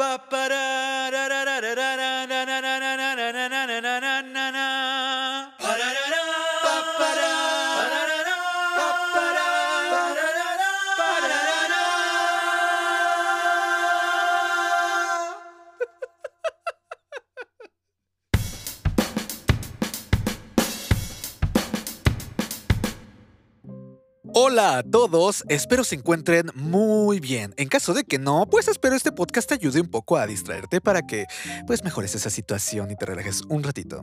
ba ba da todos, espero se encuentren muy bien. En caso de que no, pues espero este podcast te ayude un poco a distraerte para que pues mejores esa situación y te relajes un ratito.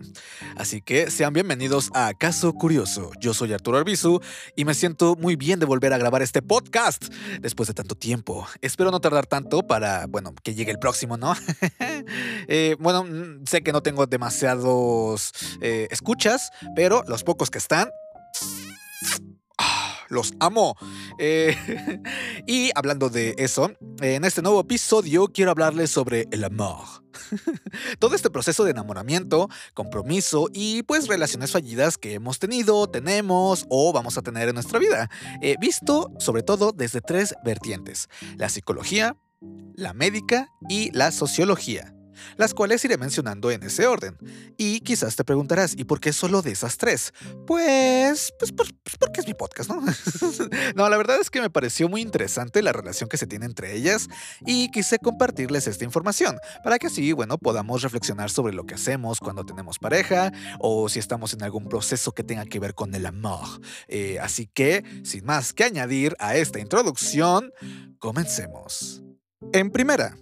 Así que sean bienvenidos a Caso Curioso. Yo soy Arturo Arbizu y me siento muy bien de volver a grabar este podcast después de tanto tiempo. Espero no tardar tanto para, bueno, que llegue el próximo, ¿no? eh, bueno, mm, sé que no tengo demasiados eh, escuchas, pero los pocos que están los amo. Eh, y hablando de eso, en este nuevo episodio quiero hablarles sobre el amor. Todo este proceso de enamoramiento, compromiso y pues relaciones fallidas que hemos tenido, tenemos o vamos a tener en nuestra vida, eh, visto sobre todo desde tres vertientes, la psicología, la médica y la sociología las cuales iré mencionando en ese orden. Y quizás te preguntarás, ¿y por qué solo de esas tres? Pues, pues, pues, porque es mi podcast, ¿no? no, la verdad es que me pareció muy interesante la relación que se tiene entre ellas y quise compartirles esta información para que así, bueno, podamos reflexionar sobre lo que hacemos cuando tenemos pareja o si estamos en algún proceso que tenga que ver con el amor. Eh, así que, sin más que añadir a esta introducción, comencemos. En primera,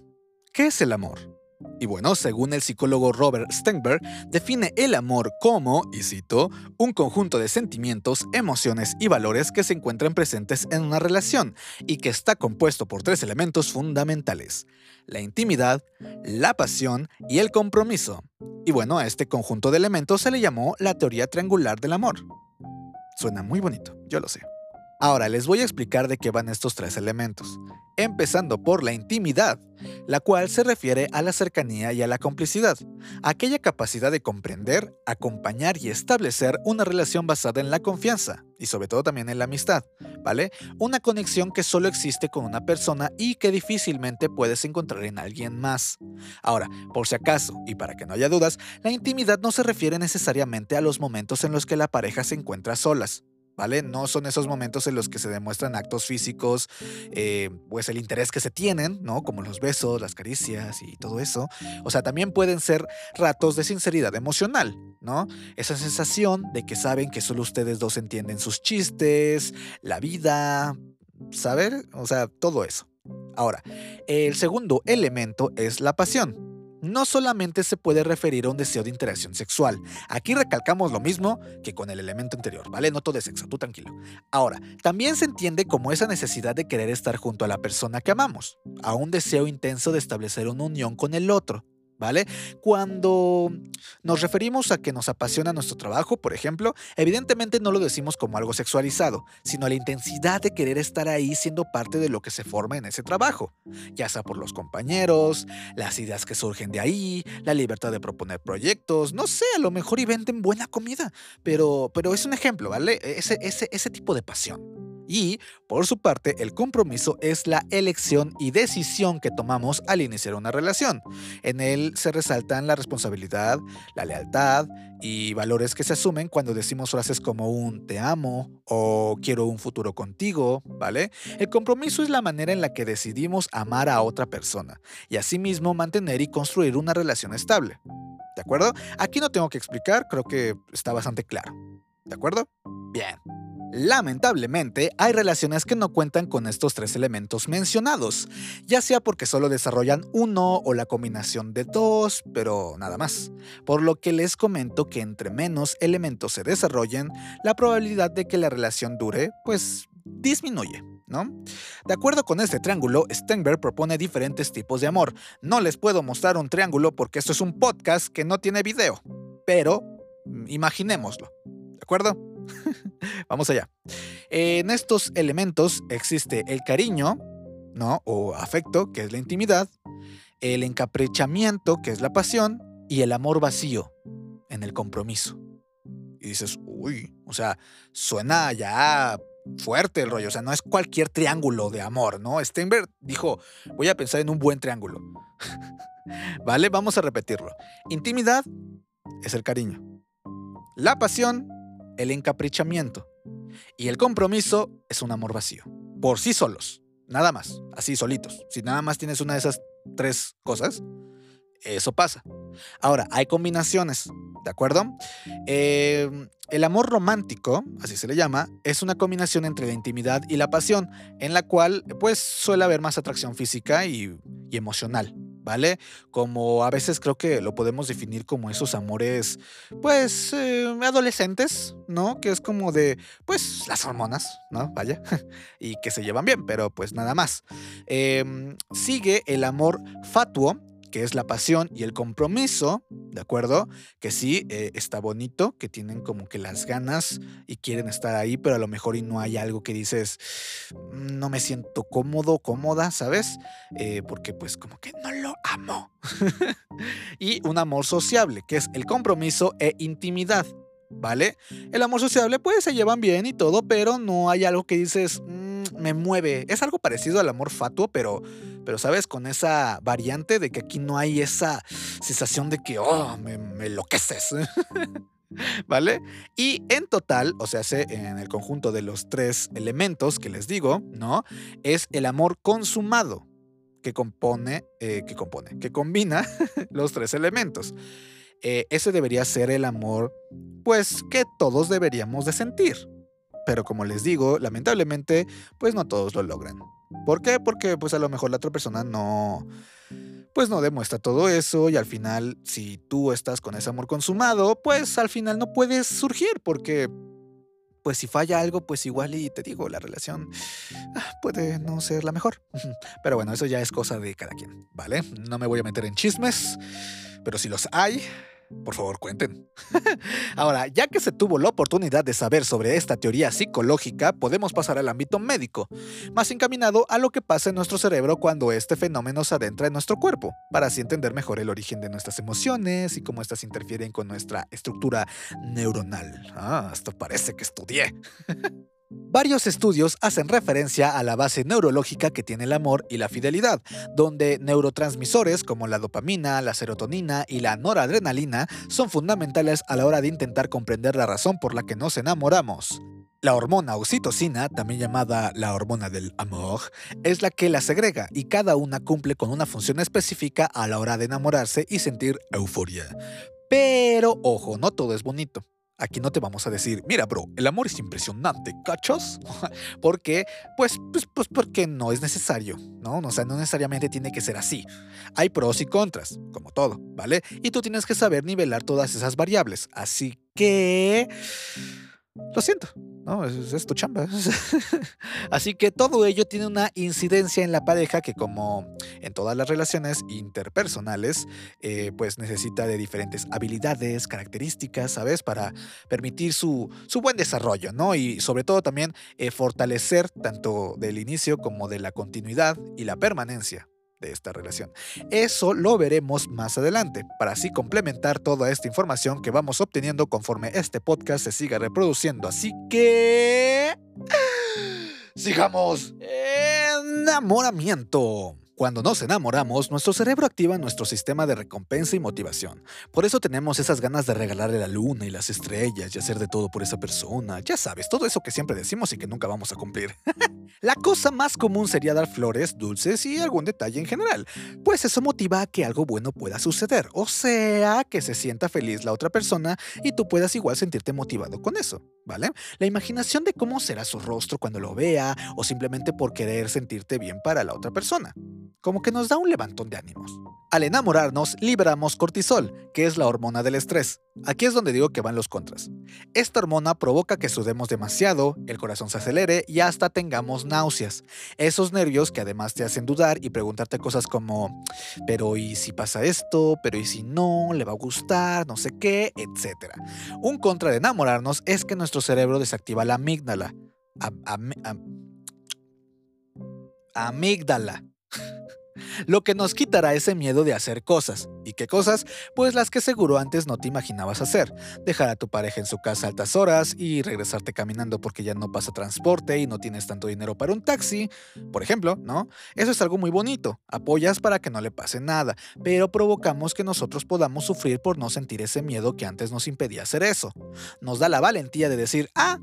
¿qué es el amor? Y bueno, según el psicólogo Robert Stengberg, define el amor como, y cito, un conjunto de sentimientos, emociones y valores que se encuentran presentes en una relación y que está compuesto por tres elementos fundamentales, la intimidad, la pasión y el compromiso. Y bueno, a este conjunto de elementos se le llamó la teoría triangular del amor. Suena muy bonito, yo lo sé. Ahora les voy a explicar de qué van estos tres elementos, empezando por la intimidad, la cual se refiere a la cercanía y a la complicidad, aquella capacidad de comprender, acompañar y establecer una relación basada en la confianza y sobre todo también en la amistad, ¿vale? Una conexión que solo existe con una persona y que difícilmente puedes encontrar en alguien más. Ahora, por si acaso, y para que no haya dudas, la intimidad no se refiere necesariamente a los momentos en los que la pareja se encuentra solas. ¿Vale? No son esos momentos en los que se demuestran actos físicos, eh, pues el interés que se tienen, ¿no? Como los besos, las caricias y todo eso. O sea, también pueden ser ratos de sinceridad emocional, ¿no? Esa sensación de que saben que solo ustedes dos entienden sus chistes, la vida, ¿saber? O sea, todo eso. Ahora, el segundo elemento es la pasión no solamente se puede referir a un deseo de interacción sexual. Aquí recalcamos lo mismo que con el elemento anterior, ¿vale? No todo de sexo, tú tranquilo. Ahora, también se entiende como esa necesidad de querer estar junto a la persona que amamos, a un deseo intenso de establecer una unión con el otro. ¿Vale? Cuando nos referimos a que nos apasiona nuestro trabajo, por ejemplo, evidentemente no lo decimos como algo sexualizado, sino la intensidad de querer estar ahí siendo parte de lo que se forma en ese trabajo, ya sea por los compañeros, las ideas que surgen de ahí, la libertad de proponer proyectos, no sé, a lo mejor y venden buena comida, pero, pero es un ejemplo, ¿vale? Ese, ese, ese tipo de pasión. Y, por su parte, el compromiso es la elección y decisión que tomamos al iniciar una relación. En él se resaltan la responsabilidad, la lealtad y valores que se asumen cuando decimos frases como un te amo o quiero un futuro contigo, ¿vale? El compromiso es la manera en la que decidimos amar a otra persona y asimismo mantener y construir una relación estable. ¿De acuerdo? Aquí no tengo que explicar, creo que está bastante claro. ¿De acuerdo? Bien. Lamentablemente, hay relaciones que no cuentan con estos tres elementos mencionados, ya sea porque solo desarrollan uno o la combinación de dos, pero nada más. Por lo que les comento que entre menos elementos se desarrollen, la probabilidad de que la relación dure, pues disminuye. ¿No? De acuerdo con este triángulo, Stenberg propone diferentes tipos de amor. No les puedo mostrar un triángulo porque esto es un podcast que no tiene video, pero imaginémoslo. ¿De acuerdo? Vamos allá. En estos elementos existe el cariño, ¿no? O afecto, que es la intimidad, el encaprichamiento, que es la pasión, y el amor vacío, en el compromiso. Y dices, uy, o sea, suena ya fuerte el rollo, o sea, no es cualquier triángulo de amor, ¿no? Steinberg dijo, voy a pensar en un buen triángulo. ¿Vale? Vamos a repetirlo. Intimidad es el cariño. La pasión, el encaprichamiento. Y el compromiso es un amor vacío. Por sí solos. Nada más. Así solitos. Si nada más tienes una de esas tres cosas, eso pasa. Ahora, hay combinaciones, ¿de acuerdo? Em, el amor romántico, así se le llama, es una combinación entre la intimidad y la pasión, en la cual pues suele haber más atracción física y, emocional, ¿vale? Como a veces creo que lo podemos definir como esos amores, pues, eh, adolescentes, ¿no? Que es como de, pues, las hormonas, ¿no? Vaya, y que se llevan bien, pero pues nada más. Em, sigue el amor fatuo, que es la pasión y el compromiso, ¿de acuerdo? Que sí, eh, está bonito, que tienen como que las ganas y quieren estar ahí, pero a lo mejor y no hay algo que dices, mm, no me siento cómodo, cómoda, ¿sabes? Eh, porque pues como que no lo amo. y un amor sociable, que es el compromiso e intimidad, ¿vale? El amor sociable pues se llevan bien y todo, pero no hay algo que dices, mm, me mueve. Es algo parecido al amor fatuo, pero pero sabes, con esa variante de que aquí no hay esa sensación de que, oh, me, enloqueces. ¿Vale? Y en total, o sea, en el conjunto de los tres elementos que les digo, ¿no? Es el amor consumado que compone, eh, que compone, que combina los tres elementos. Eh, ese debería ser el amor, pues, que todos deberíamos de sentir. Pero como les digo, lamentablemente, pues no todos lo logran. ¿Por qué? Porque pues a lo mejor la otra persona no, pues no demuestra todo eso y al final si tú estás con ese amor consumado, pues al final no puedes surgir porque pues si falla algo, pues igual y te digo, la relación ah, puede no ser la mejor. Pero bueno, eso ya es cosa de cada quien, ¿vale? No me voy a meter en chismes, pero si los hay, por favor, cuenten. Ahora, ya que se tuvo la oportunidad de saber sobre esta teoría psicológica, podemos pasar al ámbito médico, más encaminado a lo que pasa en nuestro cerebro cuando este fenómeno se adentra en nuestro cuerpo, para así entender mejor el origen de nuestras emociones y cómo éstas interfieren con nuestra estructura neuronal. Ah, esto parece que estudié. Varios estudios hacen referencia a la base neurológica que tiene el amor y la fidelidad, donde neurotransmisores como la dopamina, la serotonina y la noradrenalina son fundamentales a la hora de intentar comprender la razón por la que nos enamoramos. La hormona oxitocina, también llamada la hormona del amor, es la que la segrega y cada una cumple con una función específica a la hora de enamorarse y sentir euforia. Pero ojo, no todo es bonito. Aquí no te vamos a decir, mira, bro, el amor es impresionante, ¿cachos? porque, pues, pues, pues, porque no es necesario, ¿no? O sea, no necesariamente tiene que ser así. Hay pros y contras, como todo, ¿vale? Y tú tienes que saber nivelar todas esas variables. Así que... Lo siento, no, es, tu chamba. Así que todo ello tiene una incidencia en la pareja que como en todas las relaciones interpersonales, eh, pues necesita de diferentes habilidades, características, ¿sabes? Para permitir su, su buen desarrollo, ¿no? Y sobre todo también eh, fortalecer tanto del inicio como de la continuidad y la permanencia de esta relación. Eso lo veremos más adelante, para así complementar toda esta información que vamos obteniendo conforme este podcast se siga reproduciendo. Así que... Sigamos. Enamoramiento. Cuando nos enamoramos, nuestro cerebro activa nuestro sistema de recompensa y motivación. Por eso tenemos esas ganas de regalarle la luna y las estrellas y hacer de todo por esa persona. Ya sabes, todo eso que siempre decimos y que nunca vamos a cumplir. la cosa más común sería dar flores, dulces y algún detalle en general, pues eso motiva a que algo bueno pueda suceder, o sea, que se sienta feliz la otra persona y tú puedas igual sentirte motivado con eso, ¿vale? La imaginación de cómo será su rostro cuando lo vea o simplemente por querer sentirte bien para la otra persona como que nos da un levantón de ánimos. Al enamorarnos, liberamos cortisol, que es la hormona del estrés. Aquí es donde digo que van los contras. Esta hormona provoca que sudemos demasiado, el corazón se acelere y hasta tengamos náuseas. Esos nervios que además te hacen dudar y preguntarte cosas como, pero ¿y si pasa esto? ¿Pero y si no? ¿Le va a gustar? No sé qué, etcétera. Un contra de enamorarnos es que nuestro cerebro desactiva la amígdala. amígdala lo que nos quitará ese miedo de hacer cosas. ¿Y qué cosas? Pues las que seguro antes no te imaginabas hacer. Dejar a tu pareja en su casa a altas horas y regresarte caminando porque ya no pasa transporte y no tienes tanto dinero para un taxi, por ejemplo, ¿no? Eso es algo muy bonito. Apoyas para que no le pase nada, pero provocamos que nosotros podamos sufrir por no sentir ese miedo que antes nos impedía hacer eso. Nos da la valentía de decir, ah,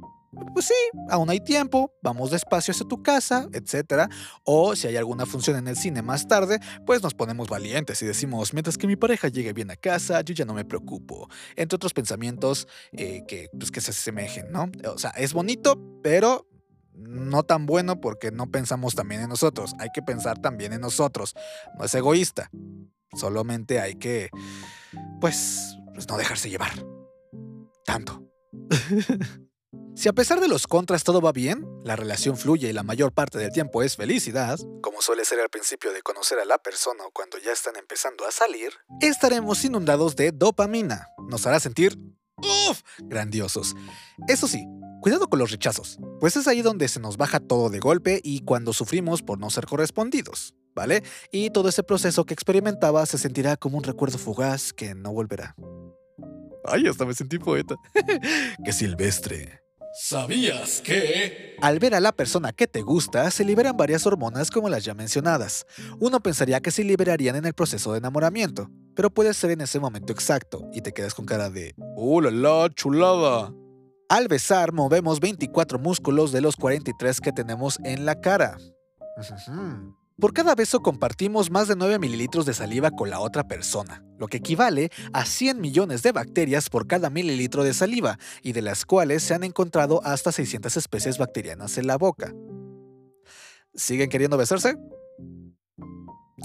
pues sí, aún hay tiempo, vamos despacio hacia tu casa, etc. O si hay alguna función en el cine más tarde, pues nos ponemos valientes y decimos, mientras que mi pareja llegue bien a casa, yo ya no me preocupo. Entre otros pensamientos eh, que, pues, que se asemejen, ¿no? O sea, es bonito, pero no tan bueno porque no pensamos también en nosotros. Hay que pensar también en nosotros. No es egoísta. Solamente hay que, pues, pues no dejarse llevar. Tanto. Si a pesar de los contras todo va bien, la relación fluye y la mayor parte del tiempo es felicidad, como suele ser al principio de conocer a la persona o cuando ya están empezando a salir, estaremos inundados de dopamina. Nos hará sentir, uff, grandiosos. Eso sí, cuidado con los rechazos, pues es ahí donde se nos baja todo de golpe y cuando sufrimos por no ser correspondidos. ¿Vale? Y todo ese proceso que experimentaba se sentirá como un recuerdo fugaz que no volverá. Ay, hasta me sentí poeta. ¡Qué silvestre! ¿Sabías que? Al ver a la persona que te gusta, se liberan varias hormonas como las ya mencionadas. Uno pensaría que se liberarían en el proceso de enamoramiento, pero puede ser en ese momento exacto y te quedas con cara de ¡Uh, la, la chulada! Al besar, movemos 24 músculos de los 43 que tenemos en la cara. Por cada beso compartimos más de 9 mililitros de saliva con la otra persona, lo que equivale a 100 millones de bacterias por cada mililitro de saliva, y de las cuales se han encontrado hasta 600 especies bacterianas en la boca. ¿Siguen queriendo besarse?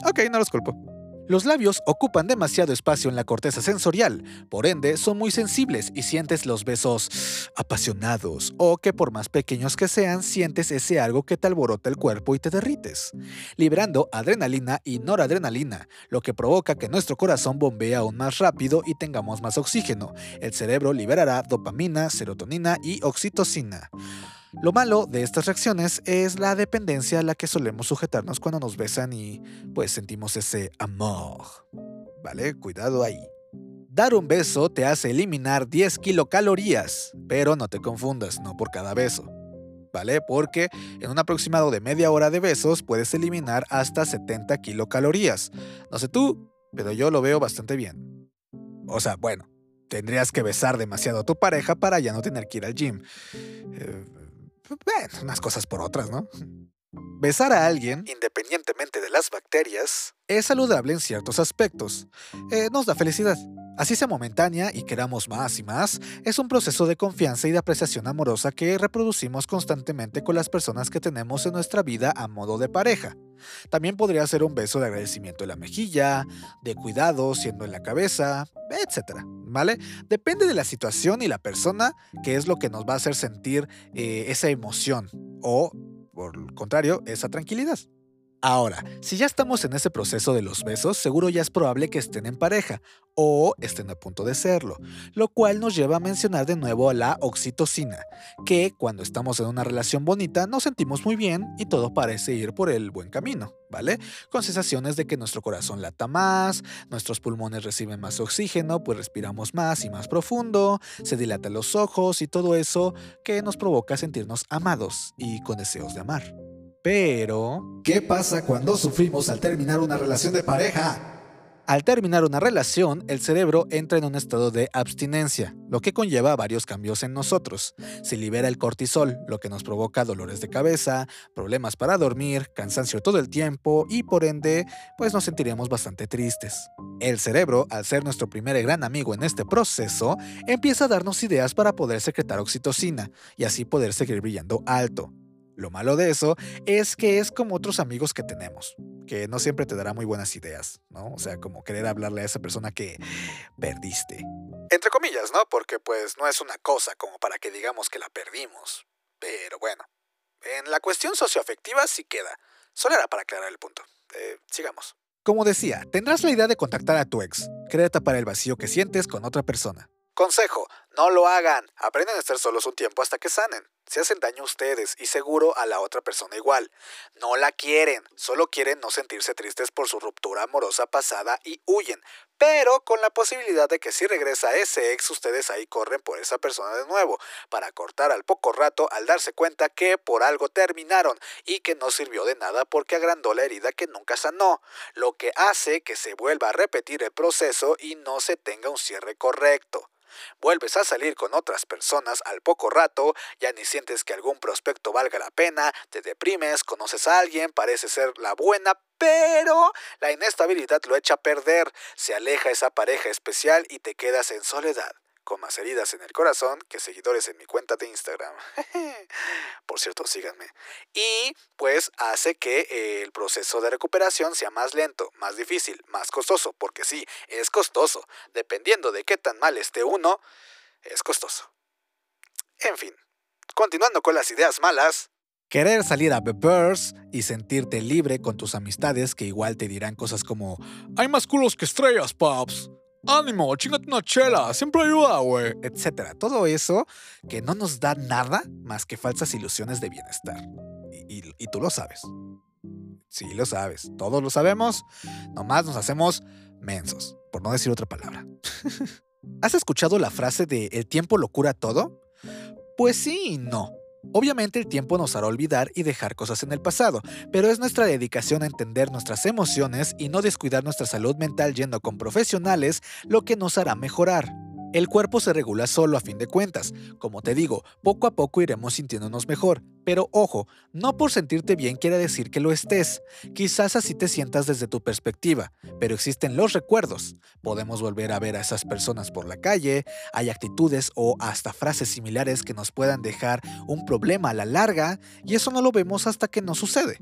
Ok, no los culpo. Los labios ocupan demasiado espacio en la corteza sensorial, por ende son muy sensibles y sientes los besos apasionados o que por más pequeños que sean sientes ese algo que te alborota el cuerpo y te derrites, liberando adrenalina y noradrenalina, lo que provoca que nuestro corazón bombee aún más rápido y tengamos más oxígeno. El cerebro liberará dopamina, serotonina y oxitocina. Lo malo de estas reacciones es la dependencia a la que solemos sujetarnos cuando nos besan y pues sentimos ese amor. ¿Vale? Cuidado ahí. Dar un beso te hace eliminar 10 kilocalorías, pero no te confundas, no por cada beso. ¿Vale? Porque en un aproximado de media hora de besos puedes eliminar hasta 70 kilocalorías. No sé tú, pero yo lo veo bastante bien. O sea, bueno, tendrías que besar demasiado a tu pareja para ya no tener que ir al gym. Eh, bueno, unas cosas por otras, ¿no? Besar a alguien, independientemente de las bacterias, es saludable en ciertos aspectos. Eh, nos da felicidad. Así sea momentánea y queramos más y más, es un proceso de confianza y de apreciación amorosa que reproducimos constantemente con las personas que tenemos en nuestra vida a modo de pareja. También podría ser un beso de agradecimiento en la mejilla, de cuidado siendo en la cabeza, etc. ¿Vale? Depende de la situación y la persona que es lo que nos va a hacer sentir eh, esa emoción o, por el contrario, esa tranquilidad. Ahora, si ya estamos en ese proceso de los besos, seguro ya es probable que estén en pareja o estén a punto de serlo, lo cual nos lleva a mencionar de nuevo a la oxitocina, que cuando estamos en una relación bonita nos sentimos muy bien y todo parece ir por el buen camino, ¿vale? Con sensaciones de que nuestro corazón lata más, nuestros pulmones reciben más oxígeno, pues respiramos más y más profundo, se dilatan los ojos y todo eso que nos provoca sentirnos amados y con deseos de amar. Pero... ¿Qué pasa cuando sufrimos al terminar una relación de pareja? Al terminar una relación, el cerebro entra en un estado de abstinencia, lo que conlleva varios cambios en nosotros. Se libera el cortisol, lo que nos provoca dolores de cabeza, problemas para dormir, cansancio todo el tiempo y por ende, pues nos sentiremos bastante tristes. El cerebro, al ser nuestro primer gran amigo en este proceso, empieza a darnos ideas para poder secretar oxitocina y así poder seguir brillando alto. Lo malo de eso es que es como otros amigos que tenemos, que no siempre te dará muy buenas ideas, ¿no? O sea, como querer hablarle a esa persona que perdiste. Entre comillas, ¿no? Porque pues no es una cosa como para que digamos que la perdimos. Pero bueno, en la cuestión socioafectiva sí queda. Solo era para aclarar el punto. Eh, sigamos. Como decía, tendrás la idea de contactar a tu ex. Querer tapar el vacío que sientes con otra persona. Consejo, no lo hagan. Aprenden a estar solos un tiempo hasta que sanen. Se hacen daño a ustedes y seguro a la otra persona igual. No la quieren, solo quieren no sentirse tristes por su ruptura amorosa pasada y huyen, pero con la posibilidad de que si regresa ese ex ustedes ahí corren por esa persona de nuevo, para cortar al poco rato al darse cuenta que por algo terminaron y que no sirvió de nada porque agrandó la herida que nunca sanó, lo que hace que se vuelva a repetir el proceso y no se tenga un cierre correcto. Vuelves a salir con otras personas al poco rato, ya ni sientes que algún prospecto valga la pena, te deprimes, conoces a alguien, parece ser la buena, pero la inestabilidad lo echa a perder, se aleja esa pareja especial y te quedas en soledad con más heridas en el corazón que seguidores en mi cuenta de Instagram. Por cierto, síganme. Y pues hace que el proceso de recuperación sea más lento, más difícil, más costoso, porque sí, es costoso. Dependiendo de qué tan mal esté uno, es costoso. En fin, continuando con las ideas malas. Querer salir a bebers y sentirte libre con tus amistades que igual te dirán cosas como Hay más culos que estrellas, pops ánimo, chingate una chela, siempre ayuda, güey, etcétera. Todo eso que no nos da nada más que falsas ilusiones de bienestar. Y, y, tú lo sabes. Sí, lo sabes. Todos lo sabemos. Nomás nos hacemos mensos, por no decir otra palabra. ¿Has escuchado la frase de el tiempo lo cura todo? Pues sí y no. Obviamente el tiempo nos hará olvidar y dejar cosas en el pasado, pero es nuestra dedicación a entender nuestras emociones y no descuidar nuestra salud mental yendo con profesionales lo que nos hará mejorar. El cuerpo se regula solo a fin de cuentas. Como te digo, poco a poco iremos sintiéndonos mejor. Pero ojo, no por sentirte bien quiere decir que lo estés. Quizás así te sientas desde tu perspectiva, pero existen los recuerdos. Podemos volver a ver a esas personas por la calle, hay actitudes o hasta frases similares que nos puedan dejar un problema a la larga, y eso no lo vemos hasta que no sucede.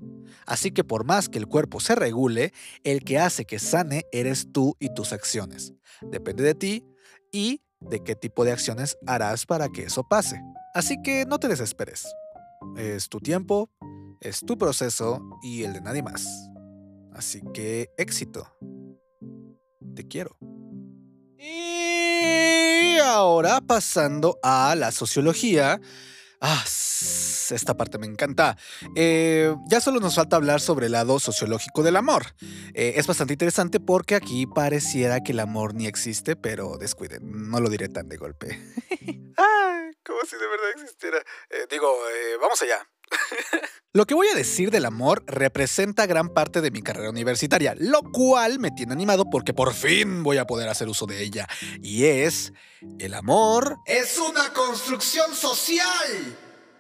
Así que por más que el cuerpo se regule, el que hace que sane eres tú y tus acciones. Depende de ti y de qué tipo de acciones harás para que eso pase. Así que no te desesperes. Es tu tiempo, es tu proceso y el de nadie más. Así que éxito. Te quiero. Y ahora pasando a la sociología. Ah, esta parte me encanta. Eh, ya solo nos falta hablar sobre el lado sociológico del amor. Eh, es bastante interesante porque aquí pareciera que el amor ni existe, pero descuiden, no lo diré tan de golpe. ah, como si de verdad existiera. Eh, digo, vamos allá. Lo que voy a decir del amor representa gran parte de mi carrera universitaria, lo cual me tiene animado porque por fin voy a poder hacer uso de ella. Y es, el amor es una construcción social.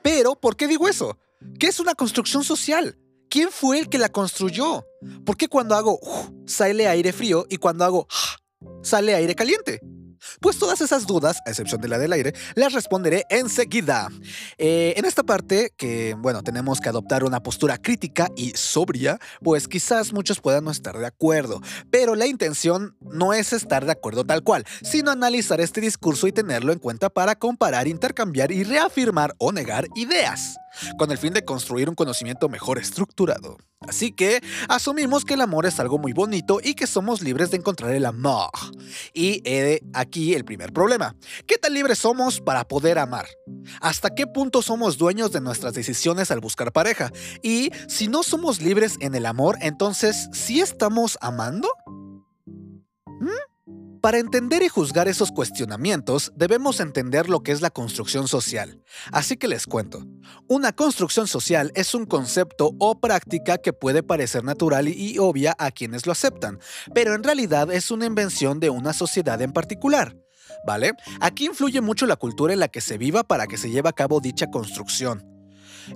Pero, ¿por qué digo eso? ¿Qué es una construcción social? ¿Quién fue el que la construyó? ¿Por qué cuando hago sale aire frío y cuando hago sale aire caliente? Pues todas esas dudas, a excepción de la del aire, las responderé enseguida. Eh, en esta parte, que bueno, tenemos que adoptar una postura crítica y sobria, pues quizás muchos puedan no estar de acuerdo, pero la intención no es estar de acuerdo tal cual, sino analizar este discurso y tenerlo en cuenta para comparar, intercambiar y reafirmar o negar ideas con el fin de construir un conocimiento mejor estructurado. Así que asumimos que el amor es algo muy bonito y que somos libres de encontrar el amor. Y he aquí el primer problema. ¿Qué tan libres somos para poder amar? ¿Hasta qué punto somos dueños de nuestras decisiones al buscar pareja? Y si no somos libres en el amor, entonces, ¿sí estamos amando? ¿Mm? Para entender y juzgar esos cuestionamientos, debemos entender lo que es la construcción social. Así que les cuento. Una construcción social es un concepto o práctica que puede parecer natural y obvia a quienes lo aceptan, pero en realidad es una invención de una sociedad en particular. ¿Vale? Aquí influye mucho la cultura en la que se viva para que se lleve a cabo dicha construcción.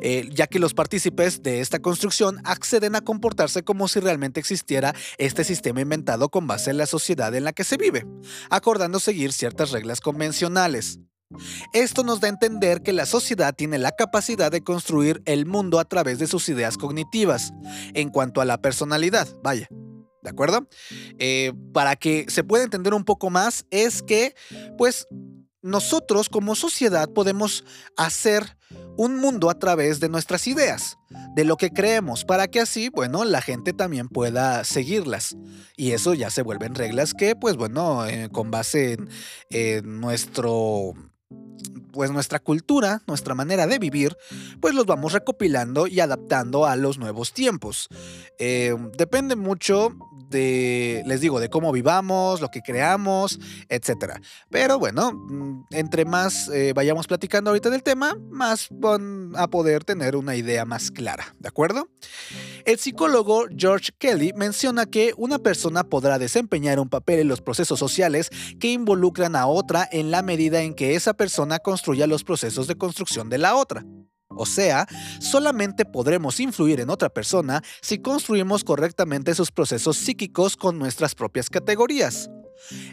Eh, ya que los partícipes de esta construcción acceden a comportarse como si realmente existiera este sistema inventado con base en la sociedad en la que se vive, acordando seguir ciertas reglas convencionales. Esto nos da a entender que la sociedad tiene la capacidad de construir el mundo a través de sus ideas cognitivas, en cuanto a la personalidad, vaya. ¿De acuerdo? Eh, para que se pueda entender un poco más, es que, pues, nosotros como sociedad podemos hacer un mundo a través de nuestras ideas, de lo que creemos, para que así, bueno, la gente también pueda seguirlas. Y eso ya se vuelven reglas que, pues bueno, eh, con base en, nuestro pues nuestra cultura, nuestra manera de vivir, pues los vamos recopilando y adaptando a los nuevos tiempos. Eh, depende mucho de, les digo, de cómo vivamos, lo que creamos, etc. Pero bueno, mm, entre más eh, vayamos platicando ahorita del tema, más van a poder tener una idea más clara, ¿de acuerdo? El psicólogo George Kelly menciona que una persona podrá desempeñar un papel en los procesos sociales que involucran a otra en la medida en que esa persona construya los procesos de construcción de la otra. O sea, solamente podremos influir en otra persona si construimos correctamente sus procesos psíquicos con nuestras propias categorías.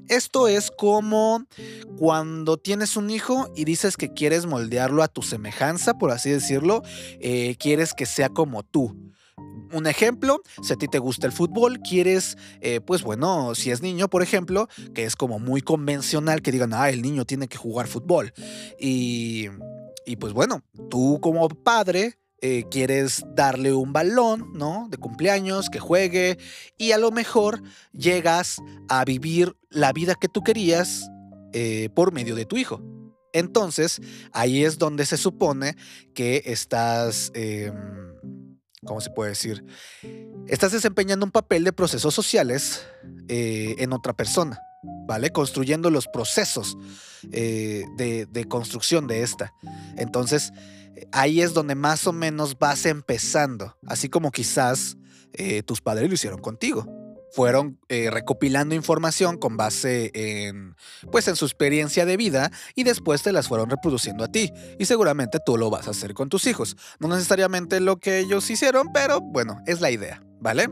Esto es como cuando tienes un hijo y dices que quieres moldearlo a tu semejanza, por así decirlo, eh, quieres que sea como tú. Un ejemplo, si a ti te gusta el fútbol, quieres, eh, pues bueno, si es niño, por ejemplo, que es como muy convencional que digan, ah, el niño tiene que jugar fútbol. Y y pues bueno, tú como padre eh, quieres darle un balón, ¿no? De cumpleaños, que juegue, y a lo mejor llegas a vivir la vida que tú querías eh, por medio de tu hijo. Entonces, ahí es donde se supone que estás, em, ¿cómo se puede decir? Estás desempeñando un papel de procesos sociales eh, en otra persona. ¿Vale? Construyendo los procesos eh, de, construcción de esta. Entonces, ahí es donde más o menos vas empezando, así como quizás eh, tus padres lo hicieron contigo. Fueron eh, recopilando información con base en, pues, en su experiencia de vida y después te las fueron reproduciendo a ti. Y seguramente tú lo vas a hacer con tus hijos. No necesariamente lo que ellos hicieron, pero bueno, es la idea, ¿vale?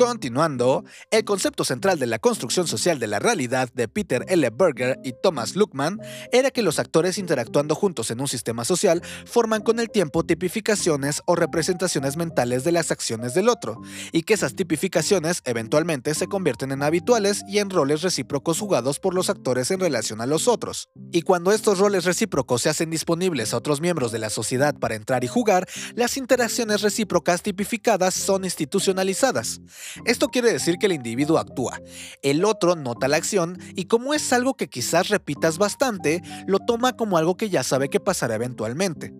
Continuando, el concepto central de la construcción social de la realidad de Peter L. Berger y Thomas Luckman era que los actores interactuando juntos en un sistema social forman con el tiempo tipificaciones o representaciones mentales de las acciones del otro, y que esas tipificaciones eventualmente se convierten en habituales y en roles recíprocos jugados por los actores en relación a los otros. Y cuando estos roles recíprocos se hacen disponibles a otros miembros de la sociedad para entrar y jugar, las interacciones recíprocas tipificadas son institucionalizadas. Esto quiere decir que el individuo actúa, el otro nota la acción y como es algo que quizás repitas bastante, lo toma como algo que ya sabe que pasará eventualmente.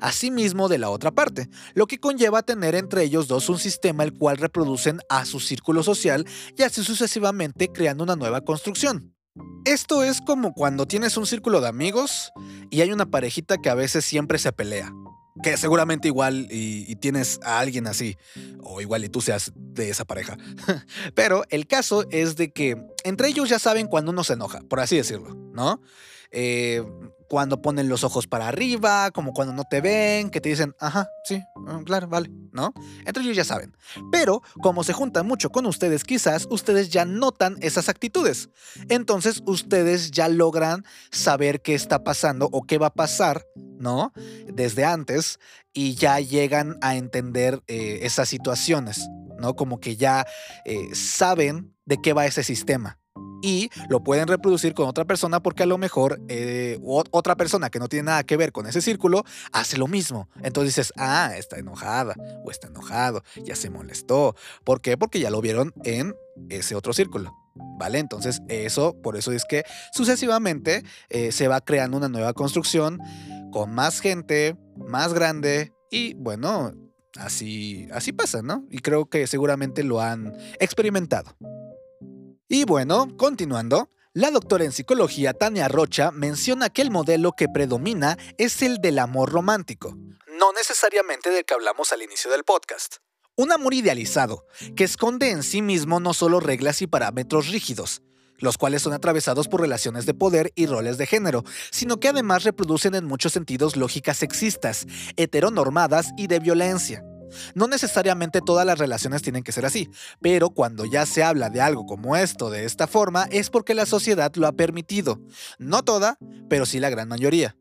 Asimismo de la otra parte, lo que conlleva tener entre ellos dos un sistema el cual reproducen a su círculo social y así sucesivamente creando una nueva construcción. Esto es como cuando tienes un círculo de amigos y hay una parejita que a veces siempre se pelea que seguramente igual y, tienes a alguien así, o igual y tú seas de esa pareja. Pero el caso es de que entre ellos ya saben cuando uno se enoja, por así decirlo, ¿no? Eh, cuando ponen los ojos para arriba, como cuando no te ven, que te dicen, ajá, sí, mm, claro, vale, ¿no? Entre ellos ya saben. Pero como se juntan mucho con ustedes, quizás ustedes ya notan esas actitudes. Entonces ustedes ya logran saber qué está pasando o qué va a pasar, ¿no? Desde antes y ya llegan a entender eh, esas situaciones, ¿no? Como que ya eh, saben de qué va ese sistema y lo pueden reproducir con otra persona porque a lo mejor eh, otra persona que no tiene nada que ver con ese círculo hace lo mismo. Entonces dices, ah, está enojada o está enojado, ya se molestó. ¿Por qué? Porque ya lo vieron en ese otro círculo. ¿Vale? Entonces eso, por eso es que sucesivamente eh, se va creando una nueva construcción con más gente, más grande y bueno, así, así pasa, ¿no? Y creo que seguramente lo han experimentado. Y bueno, continuando, la doctora en psicología Tania Rocha menciona que el modelo que predomina es el del amor romántico, no necesariamente del que hablamos al inicio del podcast. Un amor idealizado, que esconde en sí mismo no solo reglas y parámetros rígidos, los cuales son atravesados por relaciones de poder y roles de género, sino que además reproducen en muchos sentidos lógicas sexistas, heteronormadas y de violencia. No necesariamente todas las relaciones tienen que ser así, pero cuando ya se habla de algo como esto de esta forma es porque la sociedad lo ha permitido. No toda, pero sí la gran mayoría.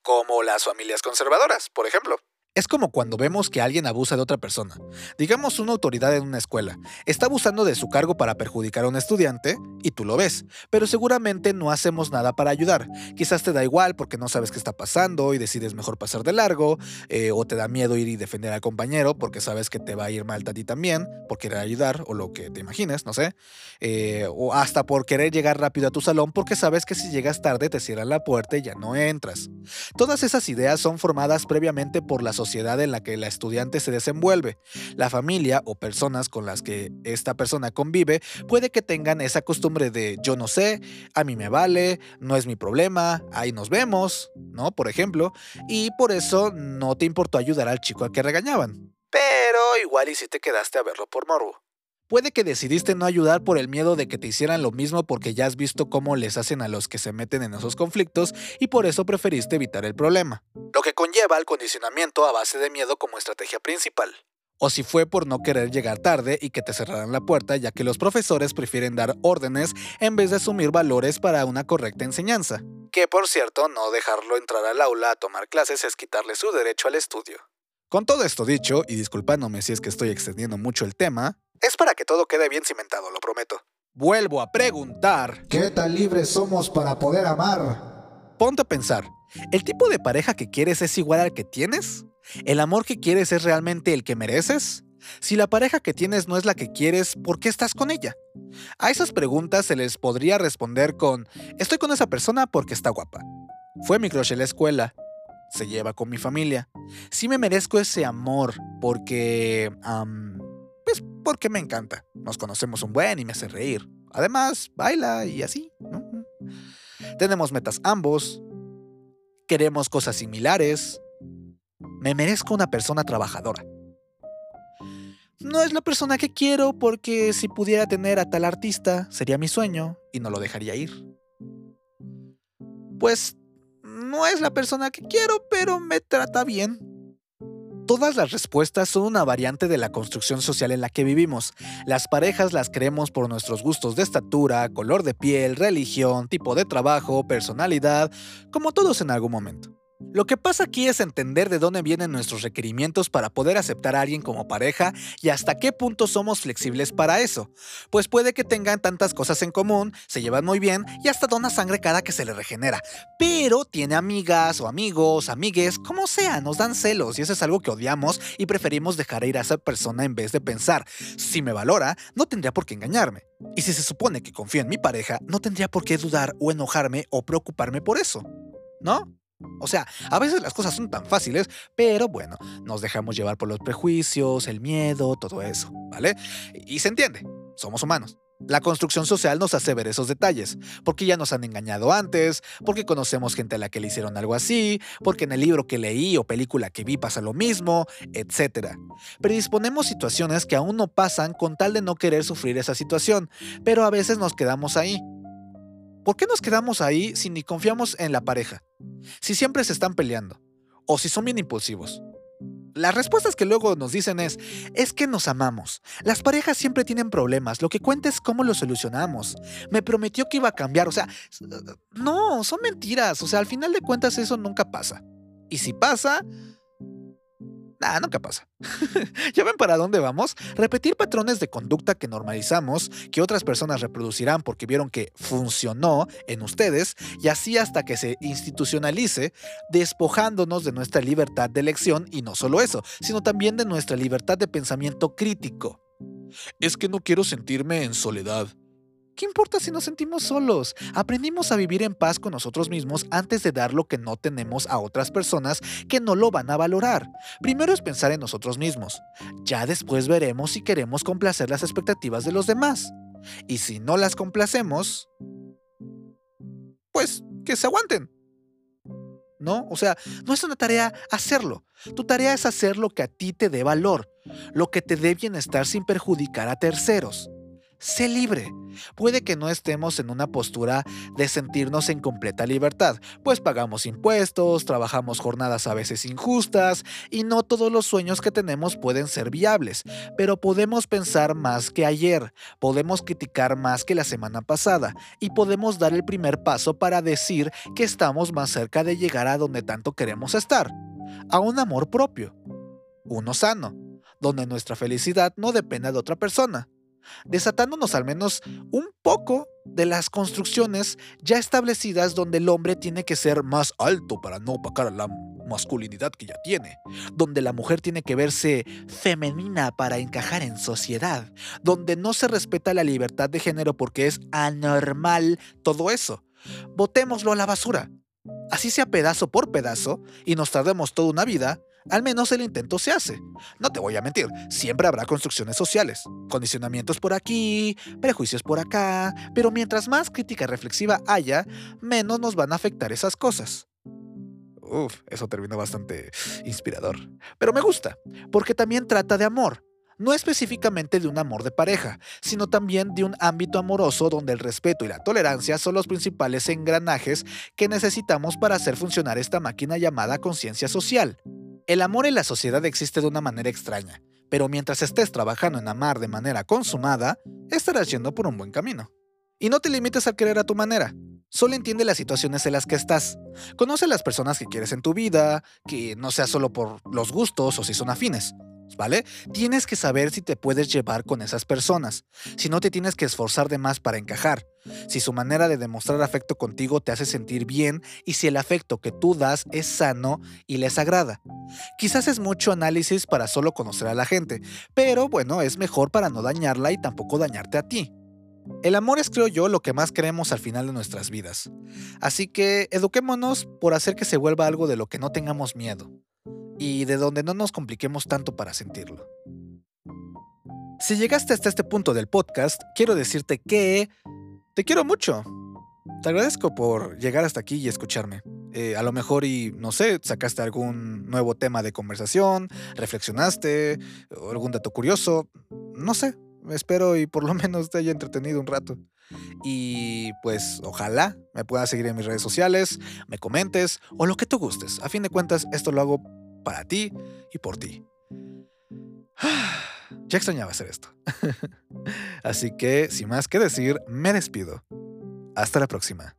Como las familias conservadoras, por ejemplo. Es como cuando vemos que alguien abusa de otra persona. Digamos una autoridad en una escuela. Está abusando de su cargo para perjudicar a un estudiante y tú lo ves, pero seguramente no hacemos nada para ayudar. Quizás te da igual porque no sabes qué está pasando y decides mejor pasar de largo, eh, o te da miedo ir y defender al compañero porque sabes que te va a ir mal a ti también por querer ayudar o lo que te imagines, no sé. Eh, o hasta por querer llegar rápido a tu salón porque sabes que si llegas tarde te cierran la puerta y ya no entras. Todas esas ideas son formadas previamente por la sociedad sociedad en la que la estudiante se desenvuelve. La familia o personas con las que esta persona convive puede que tengan esa costumbre de yo no sé, a mí me vale, no es mi problema, ahí nos vemos, ¿no? Por ejemplo, y por eso no te importó ayudar al chico al que regañaban. Pero igual y si te quedaste a verlo por morbo. Puede que decidiste no ayudar por el miedo de que te hicieran lo mismo porque ya has visto cómo les hacen a los que se meten en esos conflictos y por eso preferiste evitar el problema. Lo que conlleva el condicionamiento a base de miedo como estrategia principal. O si fue por no querer llegar tarde y que te cerraran la puerta ya que los profesores prefieren dar órdenes en vez de asumir valores para una correcta enseñanza. Que por cierto, no dejarlo entrar al aula a tomar clases es quitarle su derecho al estudio. Con todo esto dicho, y disculpándome si es que estoy extendiendo mucho el tema, es para que todo quede bien cimentado, lo prometo. Vuelvo a preguntar. ¿Qué tan libres somos para poder amar? Ponte a pensar, ¿el tipo de pareja que quieres es igual al que tienes? ¿El amor que quieres es realmente el que mereces? Si la pareja que tienes no es la que quieres, ¿por qué estás con ella? A esas preguntas se les podría responder con, estoy con esa persona porque está guapa. Fue mi crush en la escuela, se lleva con mi familia. Sí me merezco ese amor porque... pues porque me encanta. Nos conocemos un buen y me hace reír. Además, baila y así. Tenemos metas ambos. Queremos cosas similares. Me merezco una persona trabajadora. No es la persona que quiero porque si pudiera tener a tal artista sería mi sueño y no lo dejaría ir. Pues no es la persona que quiero, pero me trata bien. Todas las respuestas son una variante de la construcción social en la que vivimos. Las parejas las creemos por nuestros gustos de estatura, color de piel, religión, tipo de trabajo, personalidad, como todos en algún momento. Lo que pasa aquí es entender de dónde vienen nuestros requerimientos para poder aceptar a alguien como pareja y hasta qué punto somos flexibles para eso. Pues puede que tengan tantas cosas en común, se llevan muy bien y hasta dona sangre cada que se le regenera. Pero tiene amigas o amigos, amigues, como sea, nos dan celos y eso es algo que odiamos y preferimos dejar ir a esa persona en vez de pensar, si me valora, no tendría por qué engañarme. Y si se supone que confío en mi pareja, no tendría por qué dudar o enojarme o preocuparme por eso. ¿No? O sea, a veces las cosas son tan fáciles, pero bueno, nos dejamos llevar por los prejuicios, el miedo, todo eso, ¿vale? Y se entiende, somos humanos. La construcción social nos hace ver esos detalles, porque ya nos han engañado antes, porque conocemos gente a la que le hicieron algo así, porque en el libro que leí o película que vi pasa lo mismo, etc. Predisponemos situaciones que aún no pasan con tal de no querer sufrir esa situación, pero a veces nos quedamos ahí, ¿Por qué nos quedamos ahí si ni confiamos en la pareja? Si siempre se están peleando. O si son bien impulsivos. Las respuestas que luego nos dicen es, es que nos amamos. Las parejas siempre tienen problemas, lo que cuenta es cómo los solucionamos. Me prometió que iba a cambiar, o sea, no, son mentiras, o sea, al final de cuentas eso nunca pasa. Y si pasa, nada, nunca pasa. ¿Ya ven para dónde vamos? Repetir patrones de conducta que normalizamos, que otras personas reproducirán porque vieron que funcionó en ustedes, y así hasta que se institucionalice, despojándonos de nuestra libertad de elección, y no solo eso, sino también de nuestra libertad de pensamiento crítico. Es que no quiero sentirme en soledad. ¿Qué importa si nos sentimos solos? Aprendimos a vivir en paz con nosotros mismos antes de dar lo que no tenemos a otras personas que no lo van a valorar. Primero es pensar en nosotros mismos. Ya después veremos si queremos complacer las expectativas de los demás. Y si no las complacemos, pues que se aguanten. ¿No? O sea, no es una tarea hacerlo. Tu tarea es hacer lo que a ti te dé valor, lo que te dé bienestar sin perjudicar a terceros. Sé libre. Puede que no estemos en una postura de sentirnos en completa libertad, pues pagamos impuestos, trabajamos jornadas a veces injustas y no todos los sueños que tenemos pueden ser viables, pero podemos pensar más que ayer, podemos criticar más que la semana pasada y podemos dar el primer paso para decir que estamos más cerca de llegar a donde tanto queremos estar, a un amor propio, uno sano, donde nuestra felicidad no dependa de otra persona desatándonos al menos un poco de las construcciones ya establecidas donde el hombre tiene que ser más alto para no opacar a la masculinidad que ya tiene, donde la mujer tiene que verse femenina para encajar en sociedad, donde no se respeta la libertad de género porque es anormal todo eso. Botémoslo a la basura. Así sea pedazo por pedazo y nos tardemos toda una vida, al menos el intento se hace. No te voy a mentir, siempre habrá construcciones sociales, condicionamientos por aquí, prejuicios por acá, pero mientras más crítica reflexiva haya, menos nos van a afectar esas cosas. Uf, eso terminó bastante inspirador. Pero me gusta, porque también trata de amor. No específicamente de un amor de pareja, sino también de un ámbito amoroso donde el respeto y la tolerancia son los principales engranajes que necesitamos para hacer funcionar esta máquina llamada conciencia social. El amor en la sociedad existe de una manera extraña, pero mientras estés trabajando en amar de manera consumada, estarás yendo por un buen camino. Y no te limites a querer a tu manera. Solo entiende las situaciones en las que estás. Conoce a las personas que quieres en tu vida, que no sea solo por los gustos o si son afines. ¿Vale? Tienes que saber si te puedes llevar con esas personas, si no te tienes que esforzar de más para encajar, si su manera de demostrar afecto contigo te hace sentir bien y si el afecto que tú das es sano y les agrada. Quizás es mucho análisis para solo conocer a la gente, pero bueno, es mejor para no dañarla y tampoco dañarte a ti. El amor es, creo yo, lo que más queremos al final de nuestras vidas. Así que eduquémonos por hacer que se vuelva algo de lo que no tengamos miedo y de donde no nos compliquemos tanto para sentirlo. Si llegaste hasta este punto del podcast, quiero decirte que te quiero mucho. Te agradezco por llegar hasta aquí y escucharme. Eh, a lo mejor y, no sé, sacaste algún nuevo tema de conversación, reflexionaste, algún dato curioso, no sé, espero y por lo menos te haya entretenido un rato. Y pues ojalá me puedas seguir en mis redes sociales, me comentes o lo que tú gustes. A fin de cuentas, esto lo hago para ti y por ti. Ya extrañaba hacer esto. Así que, sin más que decir, me despido. Hasta la próxima.